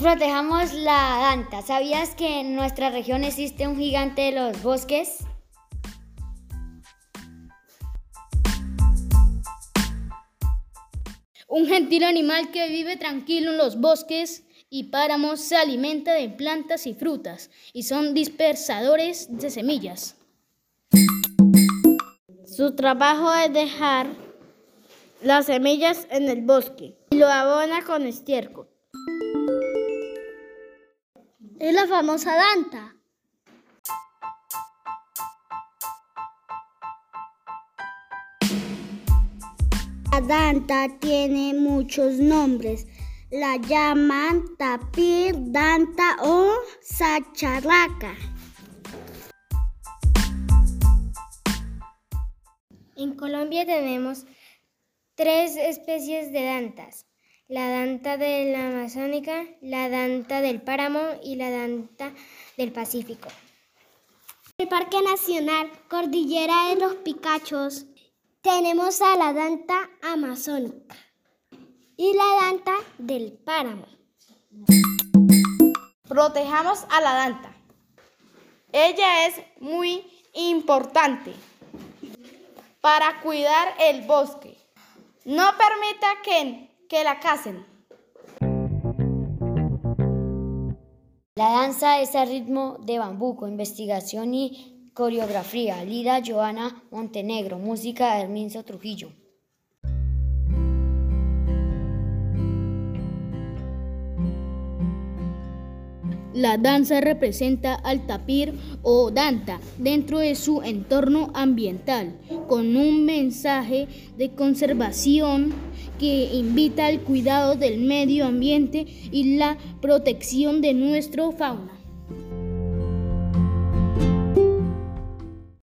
Protejamos la danta. ¿Sabías que en nuestra región existe un gigante de los bosques? Un gentil animal que vive tranquilo en los bosques y páramos se alimenta de plantas y frutas y son dispersadores de semillas. Su trabajo es dejar las semillas en el bosque y lo abona con estiércol. Es la famosa Danta. La Danta tiene muchos nombres. La llaman tapir, danta o sacharraca. En Colombia tenemos tres especies de dantas. La danta de la Amazónica, la danta del Páramo y la danta del Pacífico. En el Parque Nacional Cordillera de los Picachos tenemos a la danta amazónica y la danta del páramo. Protejamos a la danta. Ella es muy importante para cuidar el bosque. No permita que, que la casen. La danza es a ritmo de bambuco, investigación y coreografía. Lida Joana Montenegro, música de Herminzo Trujillo. La danza representa al tapir o danta dentro de su entorno ambiental, con un mensaje de conservación que invita al cuidado del medio ambiente y la protección de nuestra fauna.